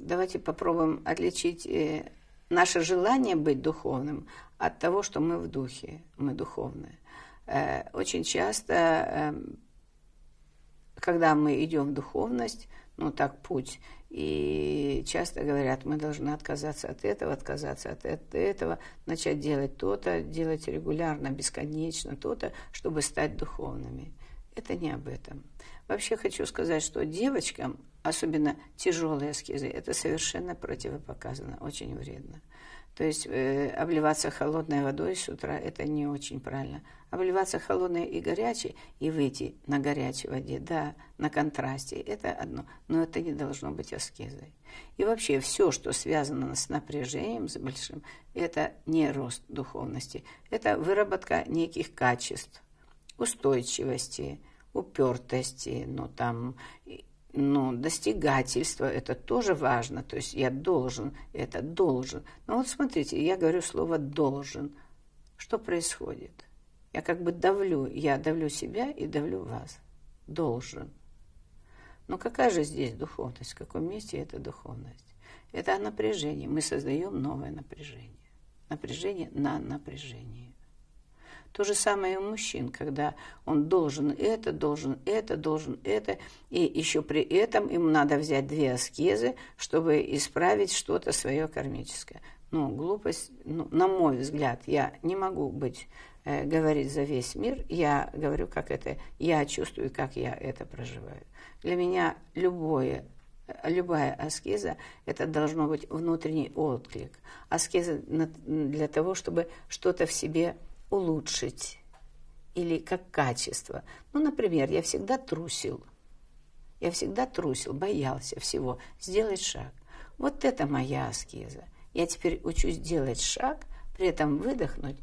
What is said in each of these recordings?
давайте попробуем отличить э, наше желание быть духовным от того, что мы в духе, мы духовные. Э, очень часто, эм, когда мы идем в духовность, ну так путь, и часто говорят, мы должны отказаться от этого, отказаться от этого, начать делать то-то, делать регулярно, бесконечно то-то, чтобы стать духовными. Это не об этом. Вообще хочу сказать, что девочкам, особенно тяжелые аскезы, это совершенно противопоказано, очень вредно. То есть э, обливаться холодной водой с утра – это не очень правильно. Обливаться холодной и горячей и выйти на горячей воде, да, на контрасте – это одно, но это не должно быть аскезой. И вообще все, что связано с напряжением, с большим, это не рост духовности, это выработка неких качеств, устойчивости, упертости, ну там ну, достигательство, это тоже важно. То есть я должен, это должен. Но вот смотрите, я говорю слово «должен». Что происходит? Я как бы давлю, я давлю себя и давлю вас. Должен. Но какая же здесь духовность? В каком месте это духовность? Это о напряжении. Мы создаем новое напряжение. Напряжение на напряжение. То же самое и у мужчин, когда он должен это, должен это, должен это, и еще при этом ему надо взять две аскезы, чтобы исправить что-то свое кармическое. Ну, глупость, ну, на мой взгляд, я не могу быть, э, говорить за весь мир, я говорю, как это, я чувствую, как я это проживаю. Для меня любое любая аскеза – это должно быть внутренний отклик. Аскеза для того, чтобы что-то в себе улучшить или как качество. Ну, например, я всегда трусил. Я всегда трусил, боялся всего. Сделать шаг. Вот это моя аскеза. Я теперь учусь делать шаг, при этом выдохнуть,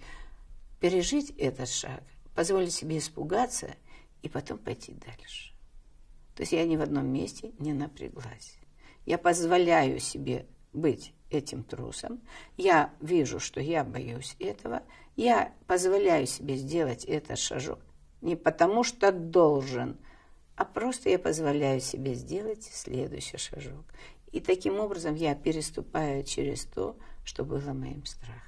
пережить этот шаг, позволить себе испугаться и потом пойти дальше. То есть я ни в одном месте не напряглась. Я позволяю себе быть этим трусом. Я вижу, что я боюсь этого. Я позволяю себе сделать этот шажок не потому, что должен, а просто я позволяю себе сделать следующий шажок. И таким образом я переступаю через то, что было моим страхом.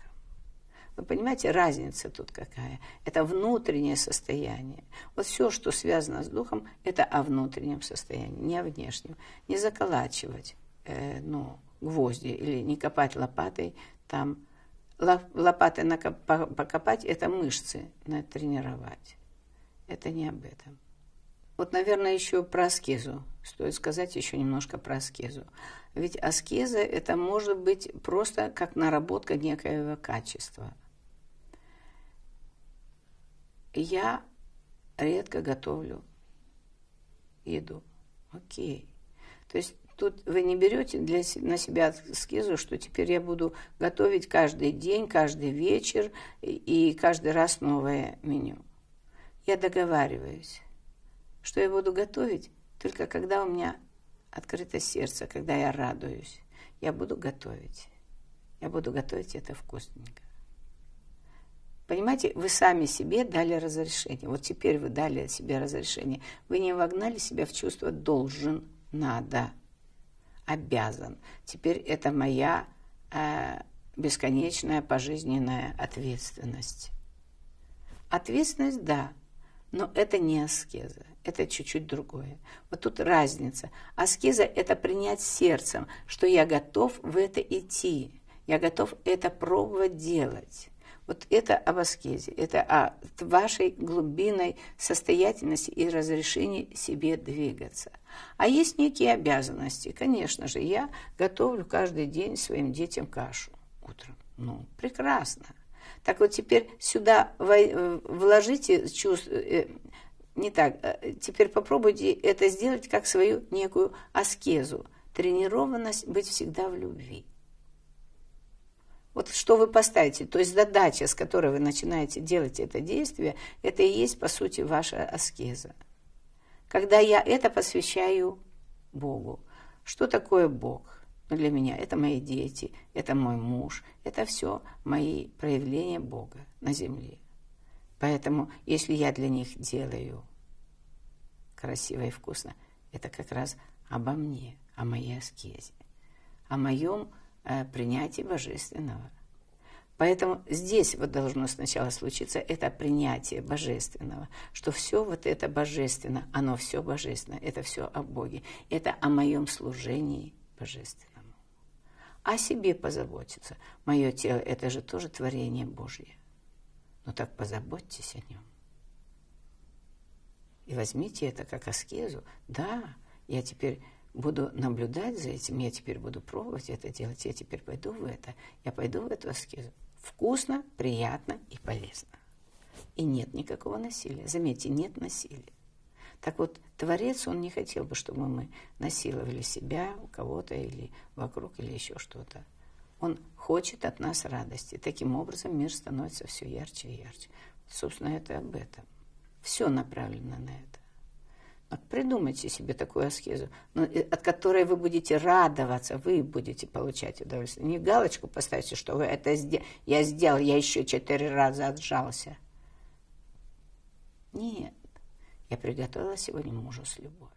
Вы понимаете, разница тут какая? Это внутреннее состояние. Вот все, что связано с духом, это о внутреннем состоянии, не о внешнем. Не заколачивать, э, ну, гвозди или не копать лопатой, там лопатой покопать – это мышцы натренировать. Это не об этом. Вот, наверное, еще про аскезу. Стоит сказать еще немножко про аскезу. Ведь аскеза – это может быть просто как наработка некоего качества. Я редко готовлю еду. Окей. То есть Тут вы не берете для, на себя скизу, что теперь я буду готовить каждый день, каждый вечер и каждый раз новое меню. Я договариваюсь, что я буду готовить только когда у меня открыто сердце, когда я радуюсь. Я буду готовить. Я буду готовить это вкусненько. Понимаете, вы сами себе дали разрешение. Вот теперь вы дали себе разрешение. Вы не вогнали себя в чувство «должен», «надо» обязан. Теперь это моя э, бесконечная пожизненная ответственность. Ответственность, да, но это не аскеза, это чуть-чуть другое. Вот тут разница. Аскеза – это принять сердцем, что я готов в это идти, я готов это пробовать делать. Вот это об аскезе, это о вашей глубинной состоятельности и разрешении себе двигаться. А есть некие обязанности. Конечно же, я готовлю каждый день своим детям кашу утром. Ну, прекрасно. Так вот теперь сюда э, вложите чувство, э, не так, э, теперь попробуйте это сделать как свою некую аскезу, тренированность быть всегда в любви. Вот что вы поставите, то есть задача, с которой вы начинаете делать это действие, это и есть, по сути, ваша аскеза. Когда я это посвящаю Богу. Что такое Бог? Ну, для меня это мои дети, это мой муж, это все мои проявления Бога на земле. Поэтому, если я для них делаю красиво и вкусно, это как раз обо мне, о моей аскезе. о моем принятии божественного. Поэтому здесь вот должно сначала случиться это принятие божественного, что все вот это божественно, оно все божественно, это все о Боге, это о моем служении божественному. О себе позаботиться. Мое тело – это же тоже творение Божье. Ну так позаботьтесь о нем. И возьмите это как аскезу. Да, я теперь буду наблюдать за этим, я теперь буду пробовать это делать, я теперь пойду в это, я пойду в эту аскезу. Вкусно, приятно и полезно. И нет никакого насилия. Заметьте, нет насилия. Так вот, Творец, он не хотел бы, чтобы мы насиловали себя, кого-то или вокруг, или еще что-то. Он хочет от нас радости. Таким образом мир становится все ярче и ярче. Собственно, это об этом. Все направлено на это. Придумайте себе такую аскезу, ну, от которой вы будете радоваться, вы будете получать удовольствие. Не галочку поставьте, что вы это сделали. Я сделал, я еще четыре раза отжался. Нет, я приготовила сегодня мужу с любовью.